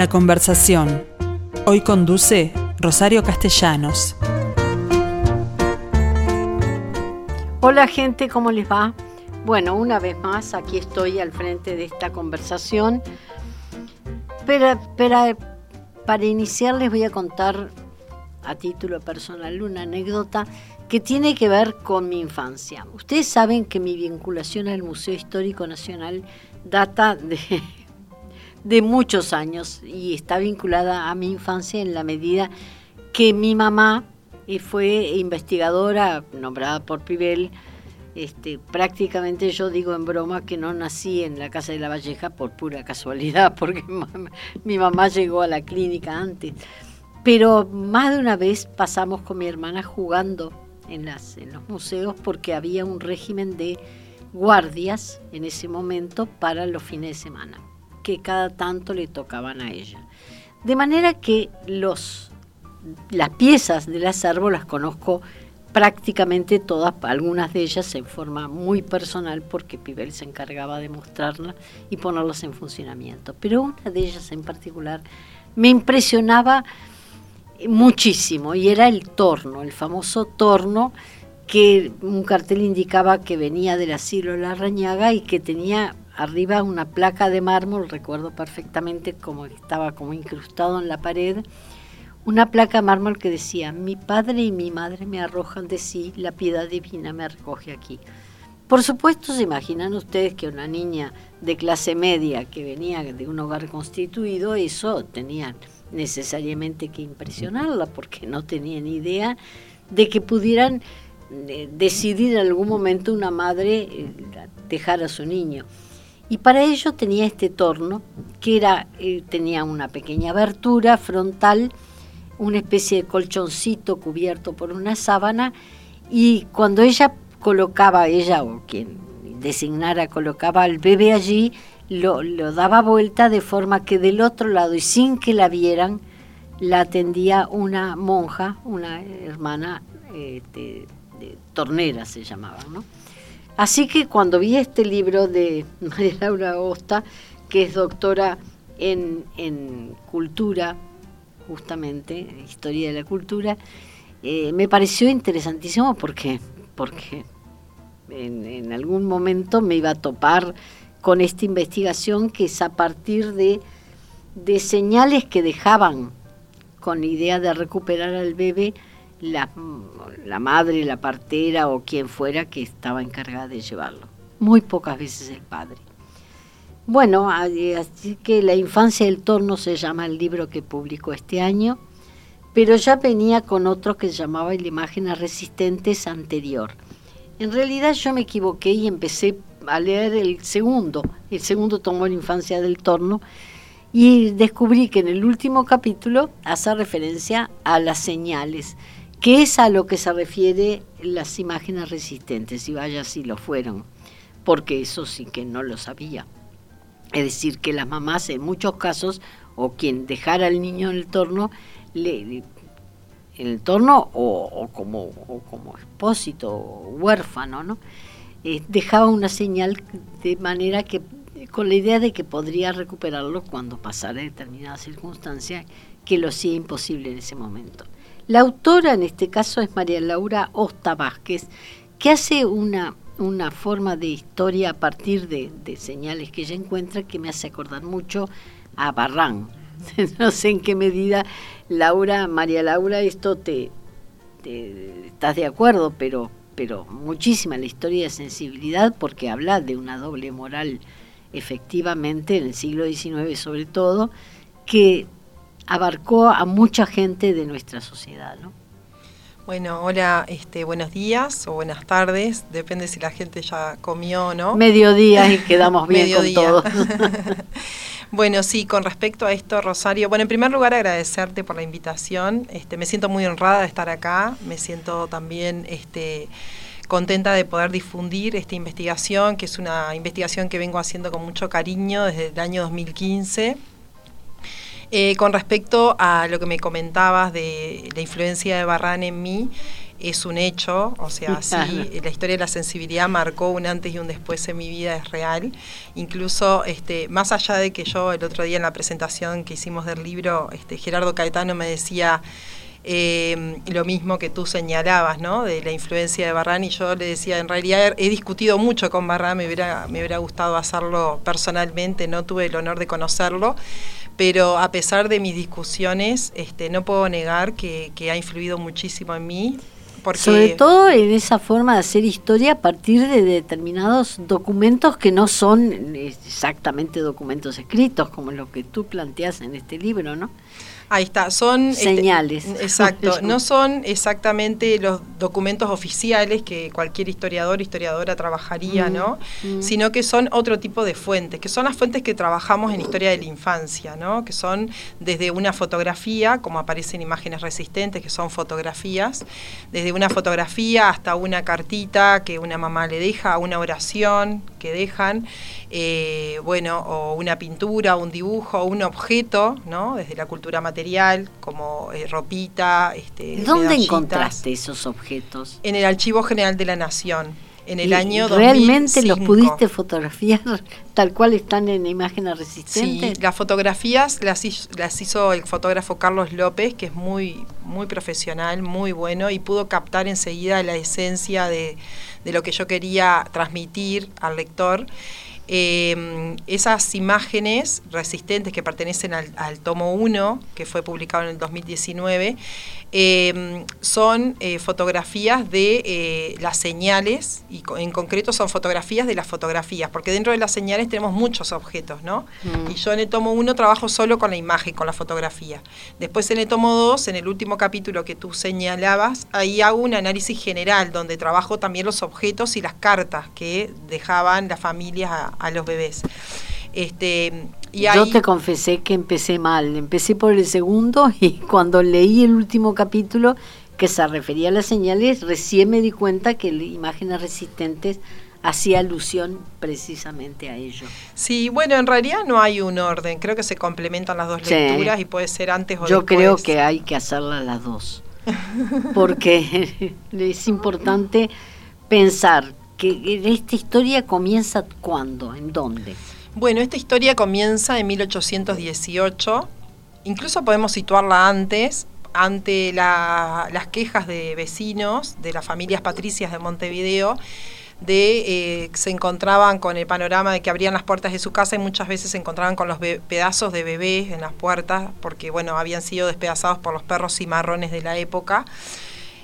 La conversación. Hoy conduce Rosario Castellanos. Hola gente, ¿cómo les va? Bueno, una vez más aquí estoy al frente de esta conversación. Pero, pero para iniciar les voy a contar a título personal una anécdota que tiene que ver con mi infancia. Ustedes saben que mi vinculación al Museo Histórico Nacional data de de muchos años y está vinculada a mi infancia en la medida que mi mamá eh, fue investigadora nombrada por Pibel. Este, prácticamente yo digo en broma que no nací en la casa de la Valleja por pura casualidad, porque mi mamá llegó a la clínica antes. Pero más de una vez pasamos con mi hermana jugando en, los museos porque había un régimen de guardias en ese momento para los fines de semana que cada tanto le tocaban a ella. De manera que los, las piezas del acervo las conozco prácticamente todas, algunas de ellas en forma muy personal porque Pibel se encargaba de mostrarlas y ponerlas en funcionamiento. Pero una de ellas en particular me impresionaba muchísimo y era el torno, el famoso torno que un cartel indicaba que venía del asilo La Rañaga y que tenía arriba una placa de mármol, recuerdo perfectamente como estaba como incrustado en la pared, una placa de mármol que decía, mi padre y mi madre me arrojan de sí, la piedad divina me recoge aquí. Por supuesto, se imaginan ustedes que una niña de clase media que venía de un hogar constituido, eso tenía necesariamente que impresionarla, porque no tenía ni idea de que pudieran eh, decidir en algún momento una madre eh, dejar a su niño. Y para ello tenía este torno, que era, eh, tenía una pequeña abertura frontal, una especie de colchoncito cubierto por una sábana, y cuando ella colocaba, ella o quien designara colocaba al bebé allí, lo, daba vuelta de forma que del otro lado, y sin que la vieran, la atendía una monja, una hermana eh, de, de tornera se llamaba, ¿no? Así que cuando vi este libro de María Laura Agosta, que es doctora en, cultura, justamente, historia de la cultura, eh, me pareció interesantísimo porque, porque en, algún momento me iba a topar con esta investigación que es a partir de, de señales que dejaban con idea de recuperar al bebé la, la madre, la partera o quien fuera que estaba encargada de llevarlo. Muy pocas veces el padre. Bueno, así que La infancia del torno se llama el libro que publicó este año, pero ya venía con otro que se llamaba El Imágenes Resistentes anterior. En realidad yo me equivoqué y empecé a leer el segundo. El segundo tomó La infancia del torno y descubrí que en el último capítulo hace referencia a las señales que es a lo que se refiere las imágenes resistentes, y vaya si lo fueron, porque eso sí que no lo sabía. Es decir, que las mamás en muchos casos, o quien dejara al niño en el torno, le, en el torno o, como, como expósito, o huérfano, ¿no? Eh, dejaba una señal de manera que, con la idea de que podría recuperarlo cuando pasara determinada circunstancia, que lo hacía imposible en ese momento. La autora en este caso es María Laura Osta Vázquez, que hace una, una forma de historia a partir de, señales que ella encuentra que me hace acordar mucho a Barrán. no sé en qué medida, Laura, María Laura, esto te, estás de acuerdo, pero, pero muchísima la historia de sensibilidad porque habla de una doble moral efectivamente en el siglo XIX sobre todo, que abarcó a mucha gente de nuestra sociedad. ¿no? Bueno, hola, este, buenos días o buenas tardes, depende si la gente ya comió o no. Mediodía y quedamos bien con todo. bueno, sí, con respecto a esto, Rosario, bueno, en primer lugar agradecerte por la invitación. Este, me siento muy honrada de estar acá, me siento también este, contenta de poder difundir esta investigación, que es una investigación que vengo haciendo con mucho cariño desde el año 2015 eh, con respecto a lo que me comentabas de la influencia de Barran en mí, es un hecho, o sea, sí, la historia de la sensibilidad marcó un antes y un después en mi vida, es real. Incluso, este, más allá de que yo el otro día en la presentación que hicimos del libro, este, Gerardo Caetano me decía eh, lo mismo que tú señalabas, ¿no? De la influencia de Barran y yo le decía, en realidad he discutido mucho con Barran, me hubiera, me hubiera gustado hacerlo personalmente, no tuve el honor de conocerlo pero a pesar de mis discusiones, este, no puedo negar que, ha influido muchísimo en mí sobre todo en esa forma de hacer historia a partir de determinados documentos que no son exactamente documentos escritos, como lo que tú planteas en este libro, ¿no? Ahí está, son este, señales. exacto, no son exactamente los documentos oficiales que cualquier historiador, historiadora trabajaría, mm, ¿no? Mm. Sino que son otro tipo de fuentes, que son las fuentes que trabajamos en historia de la infancia, ¿no? Que son desde una fotografía, como aparecen imágenes resistentes, que son fotografías, desde una fotografía hasta una cartita que una mamá le deja, una oración que dejan, eh, bueno, o una pintura, un dibujo, un objeto, ¿no? Desde la cultura material, como eh, ropita. Este, ¿Dónde encontraste esos objetos? En el Archivo General de la Nación. En el año ¿Realmente los pudiste fotografiar tal cual están en imágenes resistentes? Sí, las fotografías las hizo, las hizo el fotógrafo Carlos López, que es muy, muy profesional, muy bueno, y pudo captar enseguida la esencia de, de lo que yo quería transmitir al lector. Eh, esas imágenes resistentes que pertenecen al, al tomo 1, que fue publicado en el 2019, eh, son eh, fotografías de eh, las señales, y en concreto son fotografías de las fotografías, porque dentro de las señales tenemos muchos objetos, ¿no? Mm. Y yo en el tomo 1 trabajo solo con la imagen, con la fotografía. Después en el tomo 2, en el último capítulo que tú señalabas, ahí hago un análisis general, donde trabajo también los objetos y las cartas que dejaban las familias a, a los bebés. Este, yo te confesé que empecé mal, empecé por el segundo y cuando leí el último capítulo que se refería a las señales, recién me di cuenta que imágenes resistentes hacía alusión precisamente a ello. Sí, bueno, en realidad no hay un orden, creo que se complementan las dos lecturas y puede ser antes o Yo creo que hay que hacerlas las dos, porque es importante pensar que esta historia comienza cuándo, en dónde. Bueno, esta historia comienza en 1818, incluso podemos situarla antes, ante las quejas de vecinos de las familias patricias de Montevideo, de eh, se encontraban con el panorama de que abrían las puertas de su casa y muchas veces se encontraban con los pedazos de bebés en las puertas, porque bueno, habían sido despedazados por los perros cimarrones de la época.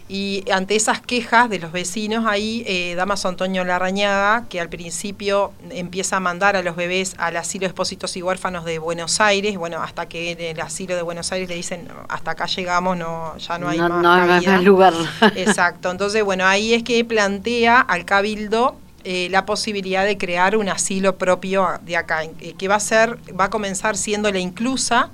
Y ante esas quejas de los vecinos, ahí eh, Damaso Antonio Larrañaga, que al principio empieza a mandar a los bebés al asilo de expósitos y huérfanos de Buenos Aires, bueno, hasta que en el asilo de Buenos Aires le dicen, hasta acá llegamos, no ya no hay más no, lugar. Exacto, entonces, bueno, ahí es que plantea al Cabildo eh, la posibilidad de crear un asilo propio de acá, eh, que va a ser, va a comenzar siendo la inclusa,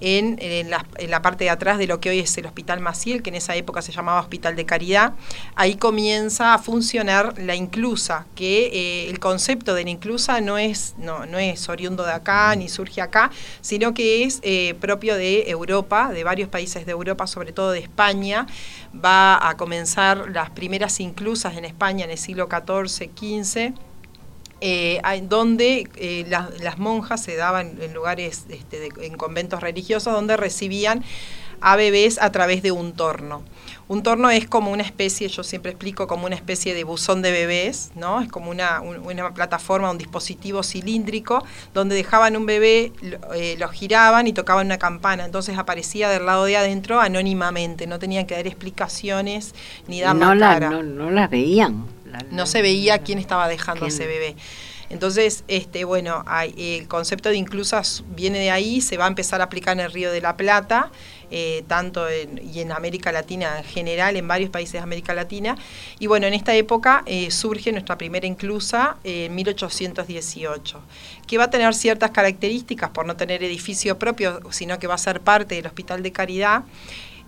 en, la, parte de atrás de lo que hoy es el Hospital Maciel, que en esa época se llamaba Hospital de Caridad. Ahí comienza a funcionar la inclusa, que eh, el concepto de la inclusa no es, no, no es oriundo de acá ni surge acá, sino que es eh, propio de Europa, de varios países de Europa, sobre todo de España. Va a comenzar las primeras inclusas en España en el siglo XIV, XV eh, donde eh, las monjas se daban en lugares, este, en conventos religiosos, donde recibían a bebés a través de un torno. Un torno es como una especie, yo siempre explico, como una especie de buzón de bebés, ¿no? Es como una, plataforma, un dispositivo cilíndrico, donde dejaban un bebé, eh, lo giraban y tocaban una campana. Entonces aparecía del lado de adentro anónimamente, no tenían que dar explicaciones ni dar no, no, no las veían no se veía quién estaba dejando a ese bebé. Entonces, este, bueno, el concepto de inclusas viene de ahí, se va a empezar a aplicar en el Río de la Plata, eh, tanto en, y en América Latina en general, en varios países de América Latina. Y bueno, en esta época eh, surge nuestra primera inclusa en 1818, que va a tener ciertas características por no tener edificio propio, sino que va a ser parte del Hospital de Caridad.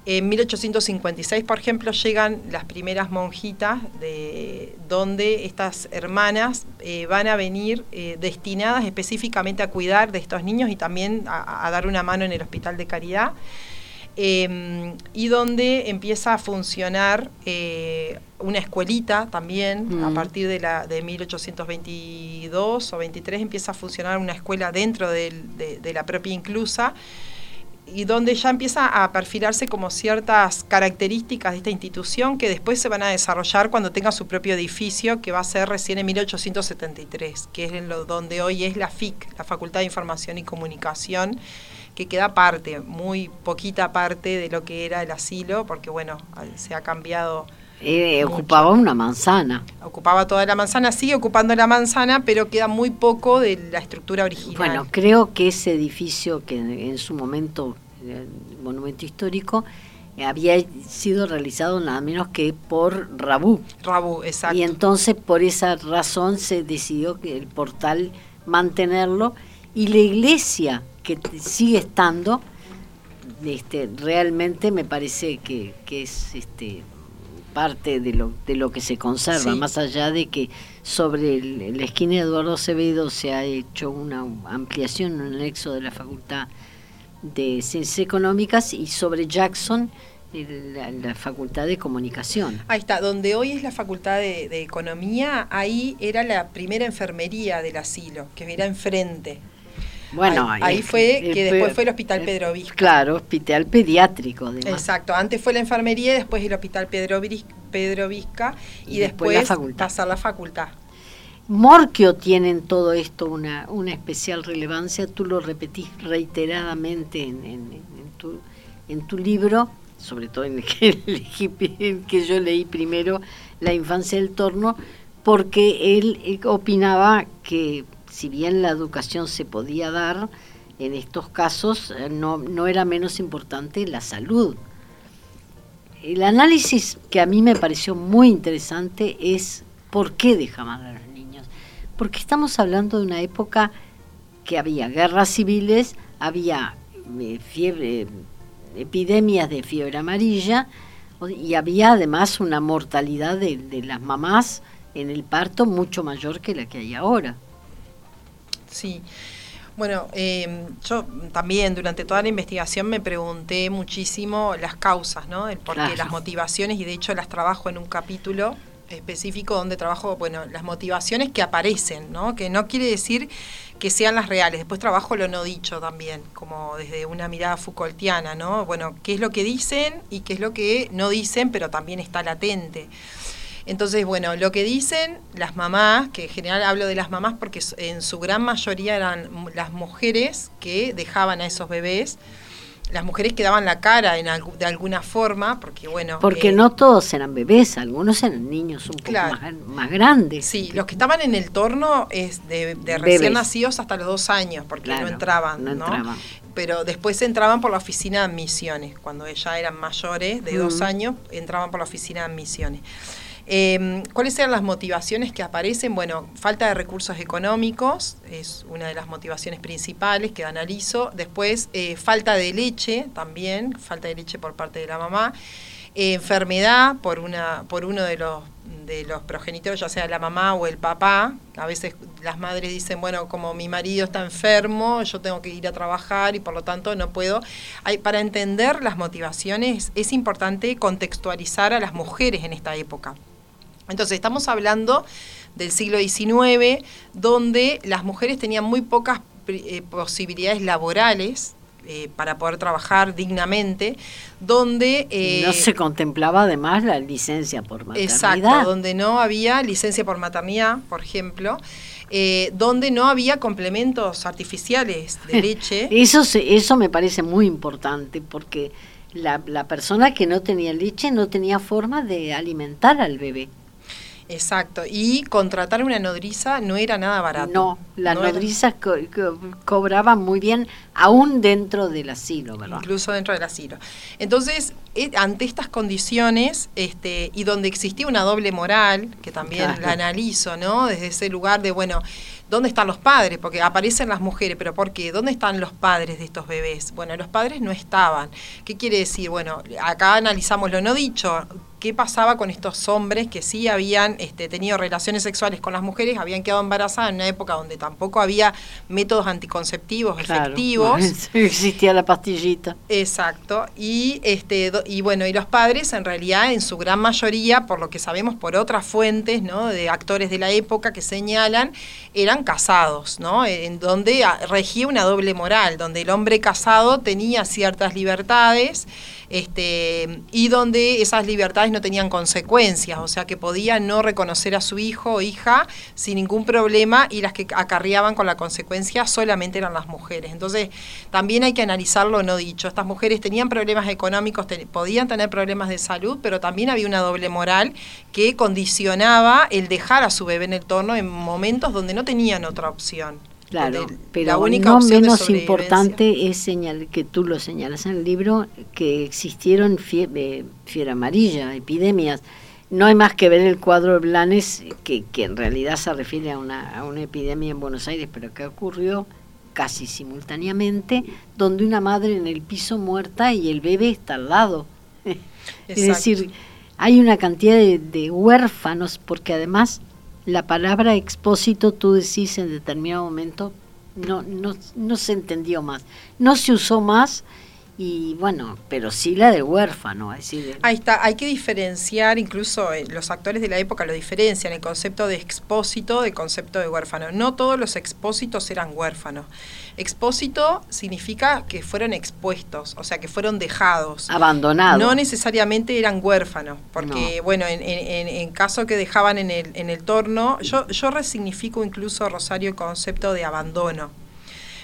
En 1856, por ejemplo, llegan las primeras monjitas de donde estas hermanas eh, van a venir eh, destinadas específicamente a cuidar de estos niños y también a, dar una mano en el hospital de caridad. Em, y donde empieza a funcionar eh, una escuelita también, a partir de, la, de 1822 o 23 empieza a funcionar una escuela dentro de, la propia inclusa y donde ya empieza a perfilarse como ciertas características de esta institución que después se van a desarrollar cuando tenga su propio edificio, que va a ser recién en 1873, que es lo, donde hoy es la FIC, la Facultad de Información y Comunicación, que queda parte, muy poquita parte de lo que era el asilo, porque bueno, se ha cambiado. Eh, ocupaba una manzana. Ocupaba toda la manzana, sigue ocupando la manzana, pero queda muy poco de la estructura original. Bueno, creo que ese edificio que en su momento, el monumento histórico, había sido realizado nada menos que por Rabú. Rabú, exacto. Y entonces por esa razón se decidió que el portal mantenerlo y la iglesia que sigue estando, este, realmente me parece que, es este, parte de lo, de lo que se conserva, más allá de que sobre la esquina de Eduardo Acevedo se ha hecho una ampliación, un anexo de la Facultad de Ciencias Económicas y sobre Jackson la, Facultad de Comunicación. Ahí está, donde hoy es la Facultad de, de, Economía, ahí era la primera enfermería del asilo, que era enfrente. Bueno, ahí, fue que después fue el Hospital Pedro Vizca. Claro, hospital pediátrico. Además. Exacto, antes fue la enfermería, después el Hospital Pedro, Pedro Vizca y, después, la facultad. pasar la facultad. Morquio tiene en todo esto una, una especial relevancia, tú lo repetís reiteradamente en, en, tu, en tu libro, sobre todo en el que, que yo leí primero, La infancia del torno, porque él opinaba que si bien la educación se podía dar, en estos casos eh, no, no era menos importante la salud. El análisis que a mí me pareció muy interesante es por qué dejaban a los niños. Porque estamos hablando de una época que había guerras civiles, había eh, fiebre, epidemias de fiebre amarilla y había además una mortalidad de, de las mamás en el parto mucho mayor que la que hay ahora. Sí. Bueno, em, yo también durante toda la investigación me pregunté muchísimo las causas, ¿no? El por las motivaciones, y de hecho las trabajo en un capítulo específico donde trabajo, bueno, las motivaciones que aparecen, ¿no? Que no quiere decir que sean las reales. Después trabajo lo no dicho también, como desde una mirada Foucaultiana, ¿no? Bueno, qué es lo que dicen y qué es lo que no dicen, pero también está latente. Entonces, bueno, lo que dicen las mamás, que en general hablo de las mamás porque en su gran mayoría eran las mujeres que dejaban a esos bebés, las mujeres que daban la cara en de alguna forma, porque bueno... Porque eh, no todos eran bebés, algunos eran niños un poco más, grandes. Sí, los que estaban en el torno es de, recién nacidos hasta los dos años, porque no entraban, no, entraban. Pero después entraban por la oficina de admisiones, cuando ya eran mayores, de dos años, entraban por la oficina de admisiones. Em, ¿Cuáles eran las motivaciones que aparecen? Bueno, falta de recursos económicos es una de las motivaciones principales que analizo. Después, eh, falta de leche también, falta de leche por parte de la mamá. enfermedad por, una, por uno de los, de los progenitores, ya sea la mamá o el papá. A veces las madres dicen, bueno, como mi marido está enfermo, yo tengo que ir a trabajar y por lo tanto no puedo. Para entender las motivaciones es importante contextualizar a las mujeres en esta época. Entonces, estamos hablando del siglo XIX, donde las mujeres tenían muy pocas eh, posibilidades laborales eh, para poder trabajar dignamente, donde... Eh, no se contemplaba además la licencia por maternidad. Exacto, donde no había licencia por maternidad, por ejemplo, donde no había complementos artificiales de leche. eso, eso me parece muy importante porque la, la persona que no tenía leche no tenía forma de alimentar al bebé. Exacto, y contratar una nodriza no era nada barato. No, las nodrizas cobraban muy bien, aún dentro del asilo, ¿verdad? Incluso dentro del asilo. Entonces, eh, ante estas condiciones, este, y donde existía una doble moral, que también la analizo, ¿no? Desde ese lugar de, bueno, ¿dónde están los padres? Porque aparecen las mujeres, pero ¿por qué? ¿Dónde están los padres de estos bebés? Bueno, los padres no estaban. ¿Qué quiere decir? Bueno, acá analizamos lo no dicho qué pasaba con estos hombres que sí habían este, tenido relaciones sexuales con las mujeres, habían quedado embarazadas en una época donde tampoco había métodos anticonceptivos efectivos. existía la pastillita. Exacto. Y este y bueno, y los padres en realidad en su gran mayoría, por lo que sabemos por otras fuentes, ¿no? de actores de la época que señalan, eran casados, ¿no? En donde regía una doble moral, donde el hombre casado tenía ciertas libertades este, y donde esas libertades no tenían consecuencias, o sea que podía no reconocer a su hijo o hija sin ningún problema y las que acarreaban con la consecuencia solamente eran las mujeres. Entonces también hay que analizarlo no dicho. Estas mujeres tenían problemas económicos, podían tener problemas de salud, pero también había una doble moral que condicionaba el dejar a su bebé en el torno en momentos donde no tenían otra opción. Claro, pero única no menos importante es señalar, que tú lo señalas en el libro, que existieron fiebre, amarilla, epidemias. No hay más que ver el cuadro de Blanes, que, que en realidad se refiere a una, a una epidemia en Buenos Aires, pero que ocurrió casi simultáneamente, donde una madre en el piso muerta y el bebé está al lado. es decir, hay una cantidad de, de huérfanos, porque además la palabra expósito, tú decís en determinado momento, no, no, no se entendió más, no se usó más y bueno, pero sí la del huérfano. decir, Ahí está, hay que diferenciar, incluso eh, los actores de la época lo diferencian, el concepto de expósito del concepto de huérfano. No todos los expósitos eran huérfanos. Expósito significa que fueron expuestos, o sea, que fueron dejados. Abandonados. No necesariamente eran huérfanos, porque, bueno, en, en, caso que dejaban en el, en el torno, yo, yo resignifico incluso, Rosario, el concepto de abandono,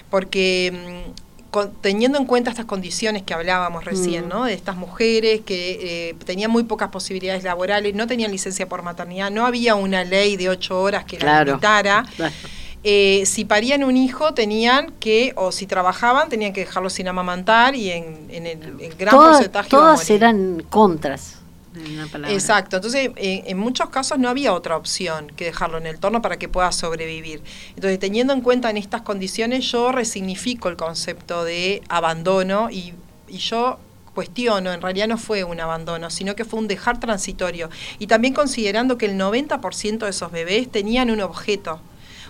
porque mm, teniendo en cuenta estas condiciones que hablábamos recién, mm. ¿no? De estas mujeres que eh, tenían muy pocas posibilidades laborales, no tenían licencia por maternidad, no había una ley de ocho horas que la limitara. Eh, si parían un hijo tenían que, o si trabajaban, tenían que dejarlo sin amamantar y en, el gran porcentaje... Todas eran contras. Exacto, entonces en muchos casos no había otra opción que dejarlo en el torno para que pueda sobrevivir. Entonces, teniendo en cuenta en estas condiciones, yo resignifico el concepto de abandono y, y yo cuestiono, en realidad no fue un abandono, sino que fue un dejar transitorio. Y también considerando que el 90% de esos bebés tenían un objeto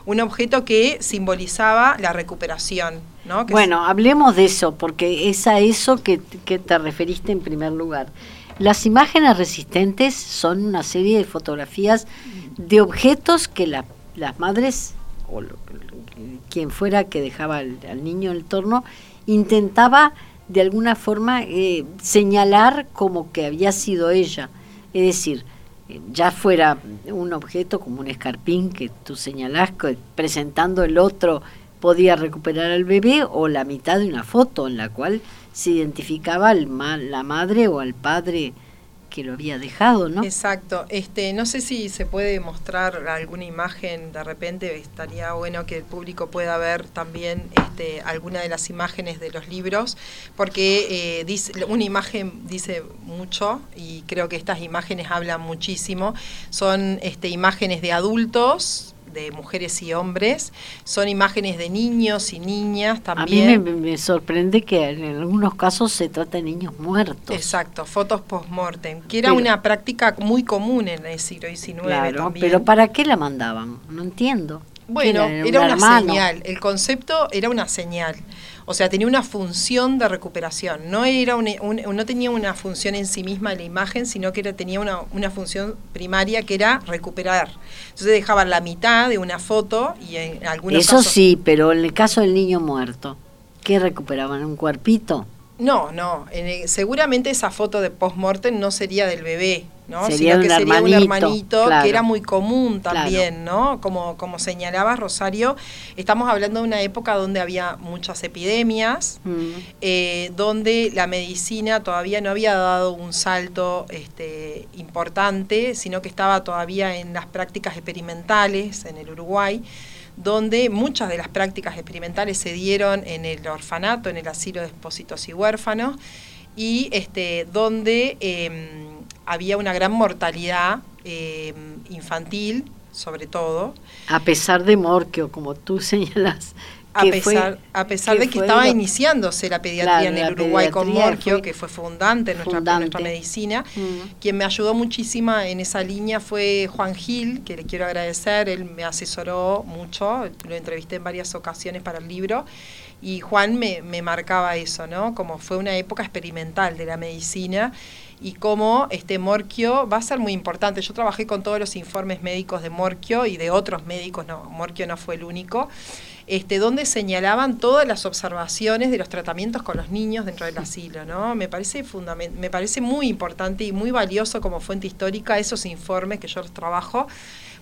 un objeto que simbolizaba la recuperación. ¿no? bueno, hablemos de eso, porque es a eso que, te referiste en primer lugar. Las imágenes resistentes son una serie de fotografías de objetos que las madres o quien fuera que dejaba al, niño en el torno intentaba de alguna forma eh, señalar como que había sido ella. Es decir, ya fuera un objeto como un escarpín que tú señalás, presentando el otro podía recuperar al bebé, o la mitad de una foto en la cual se identificaba al la madre o al padre que lo había dejado, ¿no? Exacto. Este, no sé si se puede mostrar alguna imagen de repente, estaría bueno que el público pueda ver también este, alguna de las imágenes de los libros, porque eh, dice, una imagen dice mucho y creo que estas imágenes hablan muchísimo. Son este, imágenes de adultos de mujeres y hombres, son imágenes de niños y niñas también. A mí me, sorprende que en algunos casos se trata de niños muertos. Exacto, fotos post-mortem, que era una práctica muy común en el siglo XIX claro, Pero ¿para qué la mandaban? No entiendo. Bueno, era, una señal, el concepto era una señal. O sea, tenía una función de recuperación. No, era no tenía una función en sí misma la imagen, sino que era, tenía una, una, función primaria que era recuperar. Entonces dejaban la mitad de una foto y en algunos Eso sí, pero en el caso del niño muerto, ¿qué recuperaban? ¿Un cuerpito? No, no. seguramente esa foto de post-mortem no sería del bebé, ¿no? Sería Sino que sería un hermanito que era muy común también, ¿no? Como, como señalaba Rosario, estamos hablando de una época donde había muchas epidemias, mm. eh, donde la medicina todavía no había dado un salto este, importante, sino que estaba todavía en las prácticas experimentales en el Uruguay donde muchas de las prácticas experimentales se dieron en el orfanato, en el asilo de expósitos y huérfanos, y este, donde em, había una gran mortalidad em, infantil, sobre todo. A pesar de Morquio, como tú señalas, a pesar, a pesar de que estaba iniciándose la pediatría en el Uruguay con Morquio, que fue fundante en nuestra, nuestra medicina, mm. quien me ayudó muchísimo en esa línea fue Juan Gil, que le quiero agradecer, él me asesoró mucho, lo entrevisté en varias ocasiones para el libro, y Juan me, me marcaba eso, ¿no? Como fue una época experimental de la medicina y cómo este Morquio va a ser muy importante. Yo trabajé con todos los informes médicos de Morquio y de otros médicos, no, Morquio no fue el único este, donde señalaban todas las observaciones de los tratamientos con los niños dentro del asilo. ¿no? Me, parece me parece muy importante y muy valioso como fuente histórica esos informes que yo los trabajo,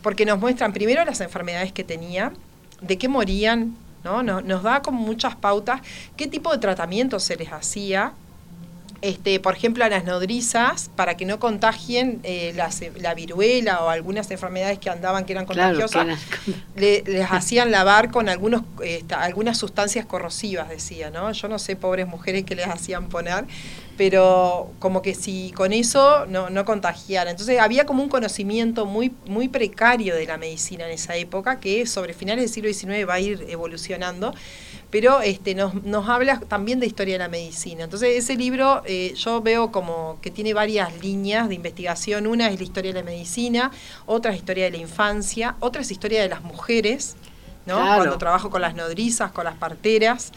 porque nos muestran primero las enfermedades que tenía, de qué morían, ¿no? Nos, nos da como muchas pautas qué tipo de tratamiento se les hacía este, por ejemplo, a las nodrizas, para que no contagien eh, la viruela o algunas enfermedades que andaban que eran contagiosas, les hacían lavar con algunos, algunas sustancias corrosivas, decía, ¿no? Yo no sé, pobres mujeres, que les hacían poner, pero como que si con eso no, no contagiara. Entonces había como un conocimiento muy, muy precario de la medicina en esa época, que sobre finales del siglo XIX va a ir evolucionando pero este, nos, nos habla también de historia de la medicina. Entonces, ese libro eh, yo veo como que tiene varias líneas de investigación. Una es la historia de la medicina, otra es historia de la infancia, otra es historia de las mujeres, ¿no? Cuando trabajo con las nodrizas, con las parteras.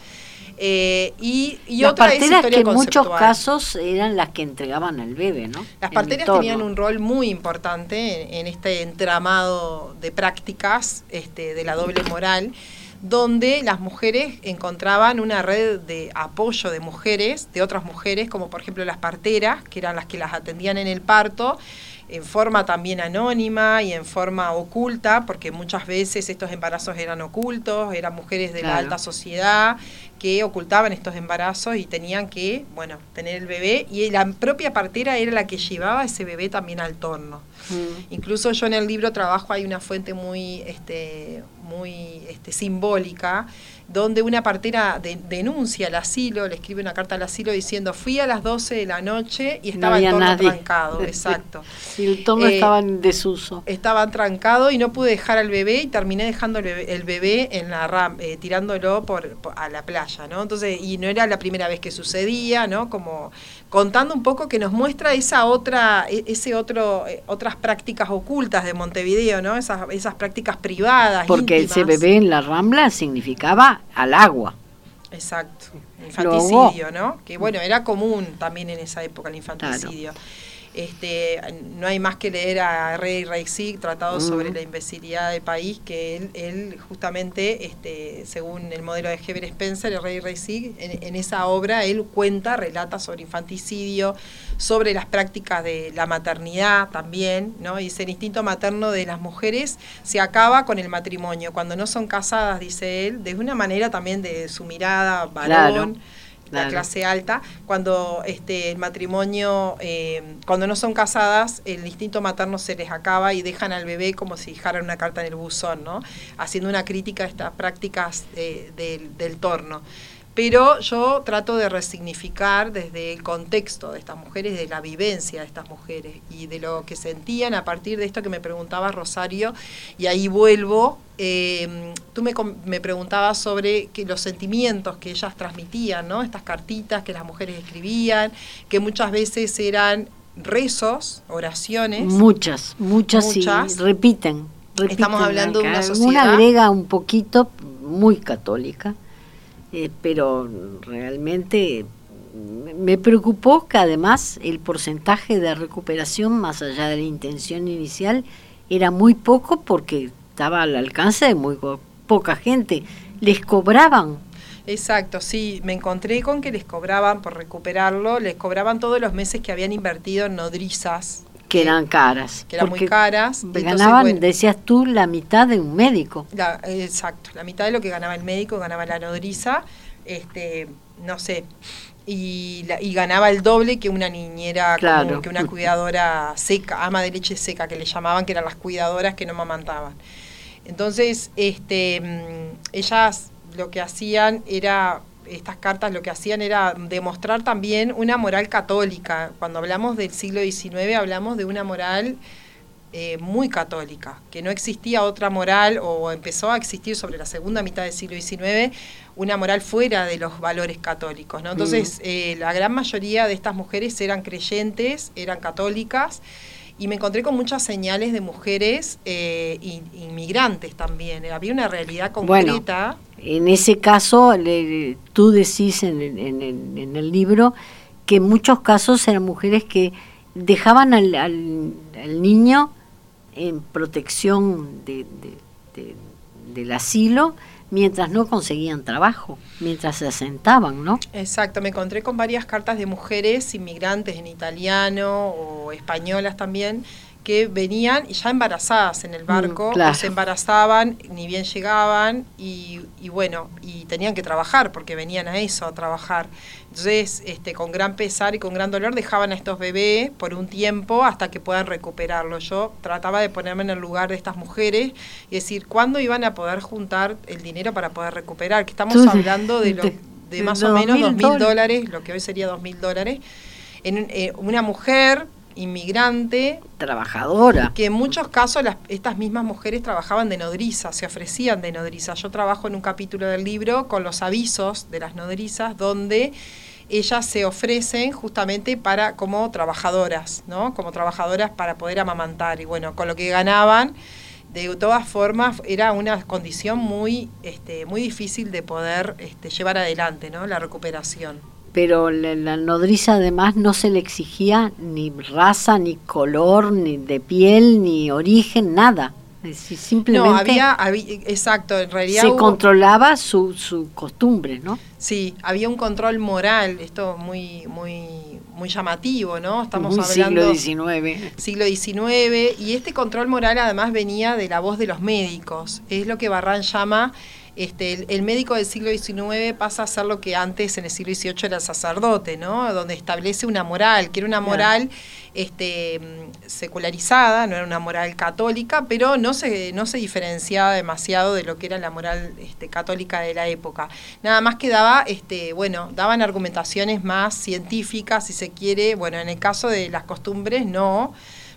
Eh, y, y las otra parteras que en muchos casos eran las que entregaban al bebé, ¿no? Las parteras tenían un rol muy importante en, en, este entramado de prácticas este, de la doble moral donde las mujeres encontraban una red de apoyo de mujeres, de otras mujeres, como por ejemplo las parteras, que eran las que las atendían en el parto, en forma también anónima y en forma oculta, porque muchas veces estos embarazos eran ocultos, eran mujeres de la alta sociedad que ocultaban estos embarazos y tenían que, bueno, tener el bebé y la propia partera era la que llevaba ese bebé también al torno. Mm. Incluso yo en el libro trabajo hay una fuente muy este muy este, simbólica donde una partera denuncia al asilo, le escribe una carta al asilo diciendo fui a las 12 de la noche y estaba el torno trancado, exacto. Y el torno eh, estaba en desuso. Estaba trancado y no pude dejar al bebé y terminé dejando el bebé, en la ram, eh, tirándolo por, a la playa, ¿no? Entonces, y no era la primera vez que sucedía, ¿no? Como contando un poco que nos muestra esa otra, e, ese otro, eh, otras prácticas ocultas de Montevideo, ¿no? Esas, esas prácticas privadas. Porque ese bebé en la rambla significaba al agua. Exacto, infanticidio, ¿no? Que bueno, era común también en esa época el infanticidio. Este, no hay más que leer a Rey Reisig, tratado sobre la imbecilidad del país, que él, él justamente, este, según el modelo de Heber Spencer, el Rey Reisig, en, en, esa obra él cuenta, relata sobre infanticidio, sobre las prácticas de la maternidad también, ¿no? Dice, el instinto materno de las mujeres se acaba con el matrimonio. Cuando no son casadas, dice él, de una manera también de su mirada varón la clase alta, cuando este, el matrimonio, eh, cuando no son casadas, el instinto materno se les acaba y dejan al bebé como si dejaran una carta en el buzón, ¿no? Haciendo una crítica a estas prácticas del torno pero yo trato de resignificar desde el contexto de estas mujeres, de la vivencia de estas mujeres y de lo que sentían a partir de esto que me preguntaba Rosario, y ahí vuelvo. Eh, tú me, me, preguntabas sobre que los sentimientos que ellas transmitían, ¿no? Estas cartitas que las mujeres escribían, que muchas veces eran rezos, oraciones. Muchas, muchas, muchas. repiten, Estamos hablando de una sociedad. Una agrega un poquito, muy católica eh, pero realmente me preocupó que además el porcentaje de recuperación, más allá de la intención inicial, era muy poco porque estaba al alcance de muy poca gente. Les cobraban. Exacto, sí, me encontré con que les cobraban por recuperarlo, les cobraban todos los meses que habían invertido en nodrizas, que eran caras. Que eran muy caras. Ganaban, decías tú, la mitad de un médico. exacto, la mitad de lo que ganaba el médico ganaba la nodriza, este, no sé, y, y ganaba el doble que una niñera, que una cuidadora seca, ama de leche seca, que le llamaban, que eran las cuidadoras que no mamantaban. Entonces, este, mm, ellas lo que hacían era estas cartas lo que hacían era demostrar también una moral católica. Cuando hablamos del siglo XIX hablamos de una moral eh, muy católica, que no existía otra moral o empezó a existir sobre la segunda mitad del siglo XIX una moral fuera de los valores católicos. ¿no? Entonces, eh, la gran mayoría de estas mujeres eran creyentes, eran católicas, y me encontré con muchas señales de mujeres eh, inmigrantes también. Había una realidad concreta. En ese caso, tú decís en, en, el libro que en muchos casos eran mujeres que dejaban al, al niño en protección de, del asilo mientras no conseguían trabajo, mientras se asentaban, ¿no? Exacto, me encontré con varias cartas de mujeres inmigrantes en italiano o españolas también que venían ya embarazadas en el mm, barco, o se embarazaban, ni bien llegaban, y, bueno, y tenían que trabajar, porque venían a eso, a trabajar. Entonces, este, con gran pesar y con gran dolor, dejaban a estos bebés por un tiempo hasta que puedan recuperarlo. Yo trataba de ponerme en el lugar de estas mujeres y decir, ¿cuándo iban a poder juntar el dinero para poder recuperar? Que estamos hablando de, lo, de, más o menos dos mil dólares, lo que hoy sería dos mil dólares. En, eh, una mujer inmigrante. Trabajadora. Que en muchos casos las, estas mismas mujeres trabajaban de nodriza, se ofrecían de nodriza. Yo trabajo en un capítulo del libro con los avisos de las nodrizas, donde ellas se ofrecen justamente para como trabajadoras, ¿no? Como trabajadoras para poder amamantar. Y bueno, con lo que ganaban, de todas formas, era una condición muy, este, muy difícil de poder este, llevar adelante, ¿no? La recuperación pero la, nodriza además no se le exigía ni raza, ni color, ni de piel, ni origen, nada. simplemente no, había, exacto, en realidad se controlaba su, su costumbre, ¿no? Sí, había un control moral, esto muy muy muy llamativo, ¿no? Estamos hablando siglo XIX. Siglo XIX y este control moral además venía de la voz de los médicos. Es lo que Barran llama este, el, médico del siglo XIX pasa a ser lo que antes en el siglo XVIII era el sacerdote, ¿no? Donde establece una moral, que era una moral este, secularizada, no era una moral católica, pero no se, no se diferenciaba demasiado de lo que era la moral este, católica de la época. Nada más que daba, este, bueno, daban argumentaciones más científicas, si se quiere, bueno, en el caso de las costumbres no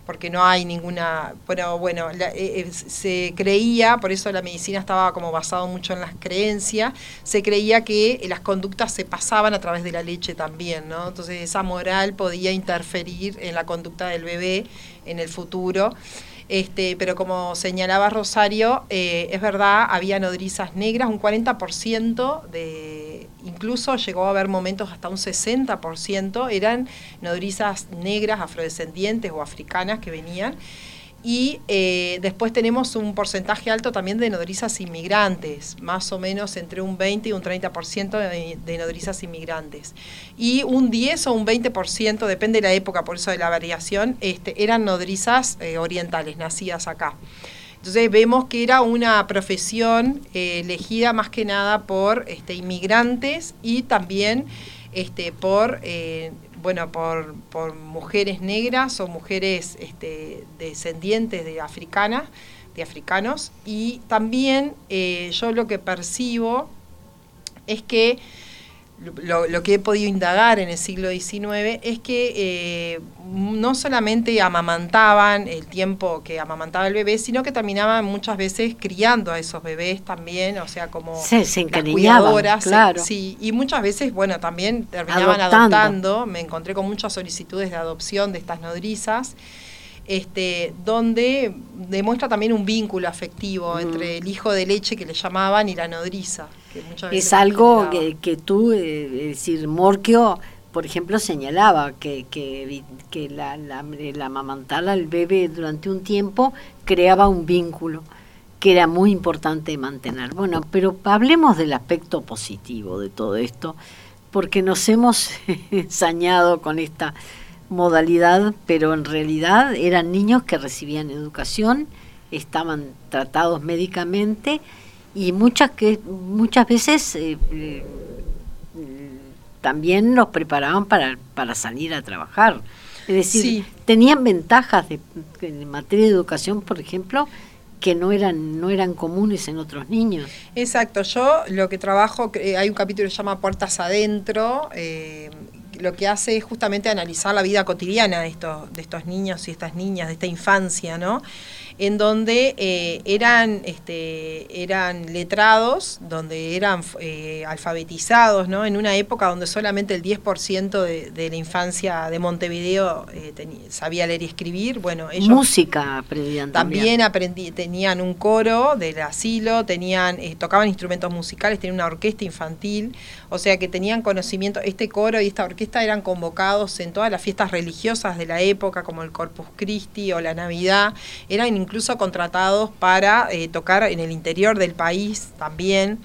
porque no hay ninguna, pero bueno, eh, eh, se creía, por eso la medicina estaba como basado mucho en las creencias, se creía que las conductas se pasaban a través de la leche también, ¿no? Entonces esa moral podía interferir en la conducta del bebé en el futuro. Este, pero como señalaba Rosario, eh, es verdad, había nodrizas negras, un 40% de, incluso llegó a haber momentos hasta un 60%, eran nodrizas negras, afrodescendientes o africanas que venían. Y eh, después tenemos un porcentaje alto también de nodrizas inmigrantes, más o menos entre un 20 y un 30% de, nodrizas inmigrantes. Y un 10 o un 20%, depende de la época, por eso de la variación, este, eran nodrizas eh, orientales, nacidas acá. Entonces vemos que era una profesión eh, elegida más que nada por este, inmigrantes y también este, por bueno, por, por mujeres negras o mujeres este, descendientes de africanas, de africanos, y también eh, yo lo que percibo es que lo, que he podido indagar en el siglo XIX es que eh, no solamente amamantaban el tiempo que amamantaba el bebé, sino que terminaban muchas veces criando a esos bebés también, o sea, como se, se cuidadoras. Claro. Sí, y muchas veces, bueno, también terminaban adoptando. Me encontré con muchas solicitudes de adopción de estas nodrizas. Este, donde demuestra también un vínculo afectivo entre el hijo de leche que le llamaban y la nodriza es algo que, tú, eh, es decir, Morquio, por ejemplo, señalaba que, que, que la, la, el amamantar al bebé durante un tiempo creaba un vínculo que era muy importante mantener. Bueno, pero hablemos del aspecto positivo de todo esto, porque nos hemos ensañado con esta modalidad, pero en realidad eran niños que recibían educación, estaban tratados médicamente y muchas que muchas veces eh, eh, también los preparaban para, para salir a trabajar. Es decir, tenían ventajas de, en materia de educación, por ejemplo, que no eran no eran comunes en otros niños. Exacto, yo lo que trabajo, hay un capítulo que se llama Puertas Adentro, eh, lo que hace es justamente analizar la vida cotidiana de estos, de estos niños y estas niñas, de esta infancia, ¿no? En donde eh, eran, este, eran letrados, donde eran eh, alfabetizados, ¿no? en una época donde solamente el 10% de, de, la infancia de Montevideo eh, sabía leer y escribir. Bueno, ellos Música aprendían también. Aprendí, tenían un coro del asilo, tenían, tocaban instrumentos musicales, tenían una orquesta infantil, o sea que tenían conocimiento, este coro y esta orquesta eran convocados en todas las fiestas religiosas de la época, como el Corpus Christi o la Navidad, eran incluso contratados para eh, tocar en el interior del país también.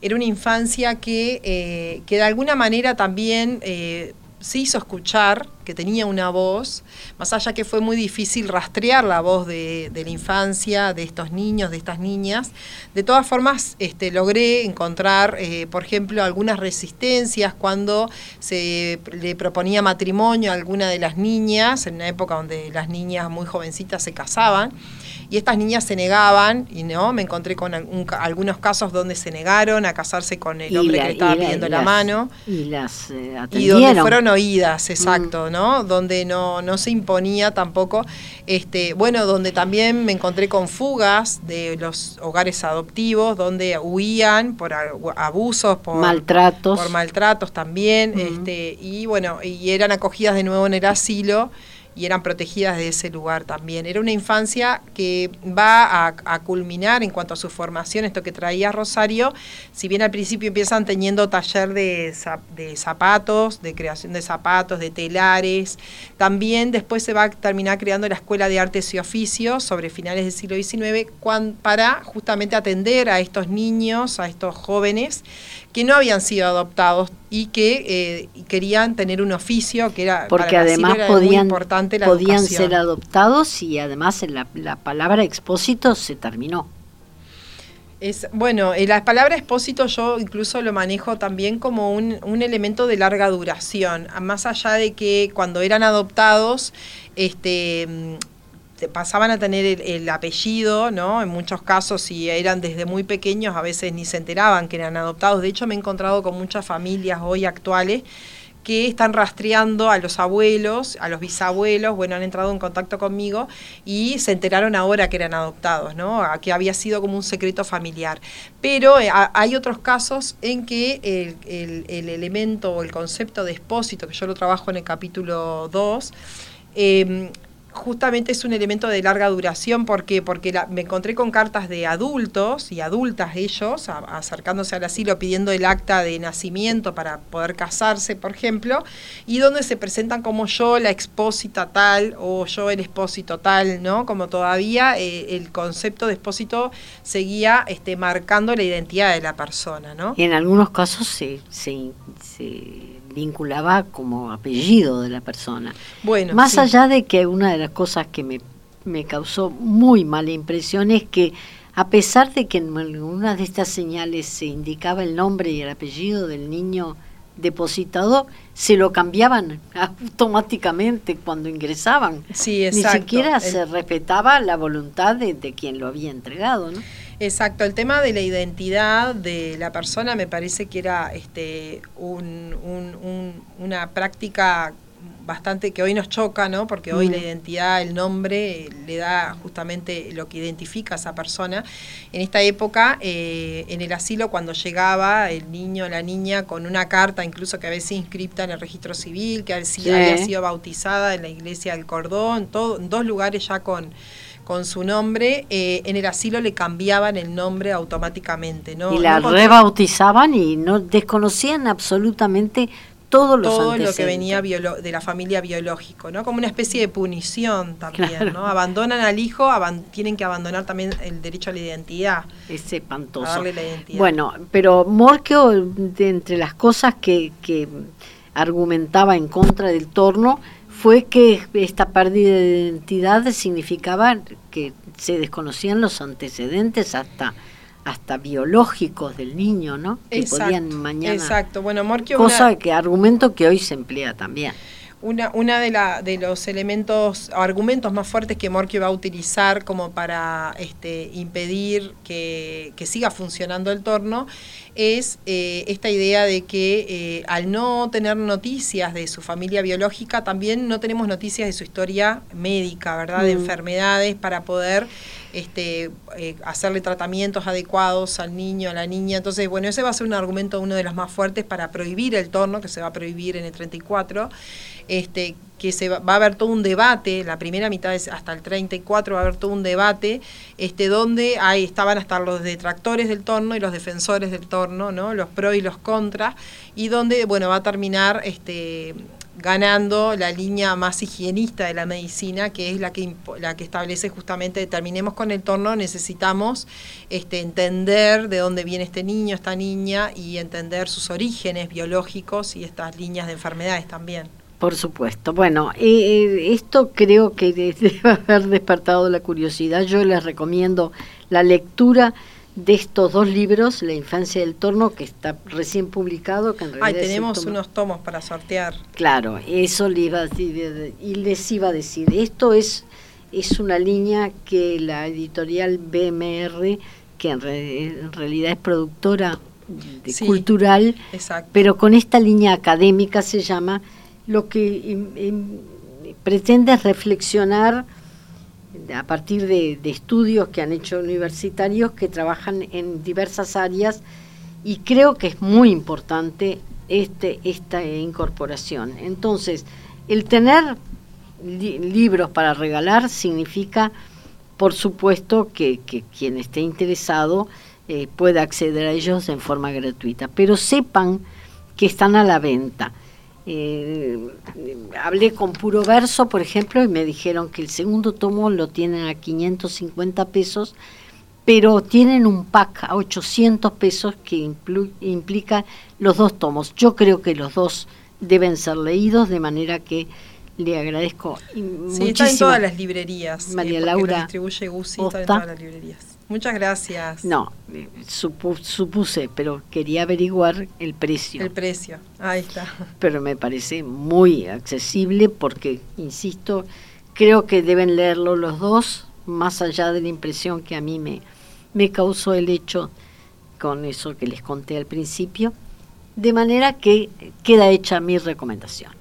Era una infancia que, eh, que de alguna manera también eh, se hizo escuchar, que tenía una voz, más allá que fue muy difícil rastrear la voz de, la infancia, de estos niños, de estas niñas, de todas formas este, logré encontrar, por ejemplo, algunas resistencias cuando se le proponía matrimonio a alguna de las niñas, en una época donde las niñas muy jovencitas se casaban y estas niñas se negaban, y no, me encontré con algunos casos donde se negaron a casarse con el hombre que le estaba pidiendo la, mano. Y las eh, Y donde fueron oídas, exacto, mm. ¿no? Donde no, no se imponía tampoco, este, bueno, donde también me encontré con fugas de los hogares adoptivos, donde huían por abusos, por maltratos. Por maltratos también, este, y bueno, y eran acogidas de nuevo en el asilo y eran protegidas de ese lugar también. Era una infancia que va a, culminar en cuanto a su formación, esto que traía Rosario, si bien al principio empiezan teniendo taller de, de zapatos, de creación de zapatos, de telares, también después se va a terminar creando la Escuela de Artes y Oficios sobre finales del siglo XIX para justamente atender a estos niños, a estos jóvenes que no habían sido adoptados y que eh, querían tener un oficio que era porque además podían podían ser adoptados y además la, la palabra expósito se terminó. Es, bueno, eh, la palabra expósito yo incluso lo manejo también como un, un, elemento de larga duración, más allá de que cuando eran adoptados, este, pasaban a tener el, apellido, ¿no? En muchos casos, si eran desde muy pequeños, a veces ni se enteraban que eran adoptados. De hecho, me he encontrado con muchas familias hoy actuales que están rastreando a los abuelos, a los bisabuelos, bueno, han entrado en contacto conmigo y se enteraron ahora que eran adoptados, ¿no? Que había sido como un secreto familiar. Pero eh, hay otros casos en que el, el, elemento o el concepto de expósito, que yo lo trabajo en el capítulo 2, eh, justamente es un elemento de larga duración. ¿Por Porque me encontré con cartas de adultos y adultas ellos, acercándose al asilo pidiendo el acta de nacimiento para poder casarse, por ejemplo, y donde se presentan como yo la expósita tal o yo el expósito tal, ¿no? Como todavía eh, el concepto de expósito seguía este, marcando la identidad de la persona, ¿no? Y en algunos casos se, se, se vinculaba como apellido de la persona. Bueno, Más allá de que una de las cosas que me, me causó muy mala impresión es que a pesar de que en algunas de estas señales se indicaba el nombre y el apellido del niño depositado, se lo cambiaban automáticamente cuando ingresaban. Sí, Ni siquiera se respetaba la voluntad de, de, quien lo había entregado, ¿no? Exacto, el tema de la identidad de la persona me parece que era este, una práctica bastante que hoy nos choca, ¿no? Porque hoy la identidad, el nombre, le da justamente lo que identifica a esa persona. En esta época, eh, en el asilo, cuando llegaba el niño o la niña con una carta, incluso que a veces inscripta en el registro civil, que había sido bautizada en la iglesia del Cordón, todo, en dos lugares ya con con su nombre, eh, en el asilo le cambiaban el nombre automáticamente. ¿no? Y la rebautizaban y no desconocían absolutamente todos los todo lo que venía de la familia biológico, ¿no? Como una especie de punición también, ¿no? Abandonan al hijo, tienen que abandonar también el derecho a la identidad. Es espantoso. Bueno, pero Morqueo, de entre las cosas que, que argumentaba en contra del torno, fue que esta pérdida de identidad significaba que se desconocían los antecedentes hasta hasta biológicos del niño, ¿no? Que podían mañana. Exacto. Bueno, cosa que argumento que hoy se emplea también. Una, una de, la, de los elementos argumentos más fuertes que Morquio va a utilizar como para este, impedir que, siga funcionando el torno es eh, esta idea de que eh, al no tener noticias de su familia biológica, también no tenemos noticias de su historia médica, ¿verdad? De mm. enfermedades para poder este, eh, hacerle tratamientos adecuados al niño, a la niña. Entonces, bueno, ese va a ser un argumento uno de los más fuertes para prohibir el torno, que se va a prohibir en el 34, este, que se va, a haber todo un debate, la primera mitad es hasta el 34 va a haber todo un debate, este, donde ahí estaban hasta los detractores del torno y los defensores del torno, ¿no? los pros y los contras, y donde, bueno, va a terminar este, ganando la línea más higienista de la medicina, que es la que, la que establece justamente, terminemos con el torno, necesitamos este, entender de dónde viene este niño, esta niña, y entender sus orígenes biológicos y estas líneas de enfermedades también. Por supuesto. Bueno, eh, esto creo que debe haber despertado la curiosidad. Yo les recomiendo la lectura de estos dos libros, La infancia del torno, que está recién publicado. Que en realidad Ay, tenemos unos tomos para sortear. Claro, eso le iba a decir, y les iba a decir, esto es, es una línea que la editorial BMR, que en, realidad es productora cultural, pero con esta línea académica se llama, lo que pretende reflexionar a partir de, estudios que han hecho universitarios que trabajan en diversas áreas y creo que es muy importante este, esta incorporación. Entonces, el tener libros para regalar significa, por supuesto, que, quien esté interesado eh, pueda acceder a ellos en forma gratuita, pero sepan que están a la venta. Eh, hablé con Puro Verso, por ejemplo, y me dijeron que el segundo tomo lo tienen a 550 pesos, pero tienen un pack a 800 pesos que implica los dos tomos. Yo creo que los dos deben ser leídos, de manera que le agradezco sí, muchísimo. en todas las librerías. María eh, Laura. distribuye Gusi, en todas las librerías. Muchas gracias. No, supuse, pero quería averiguar el precio. El precio, ahí está. Pero me parece muy accesible porque, insisto, creo que deben leerlo los dos, más allá de la impresión que a mí me, me causó el hecho con eso que les conté al principio, de manera que queda hecha mi recomendación.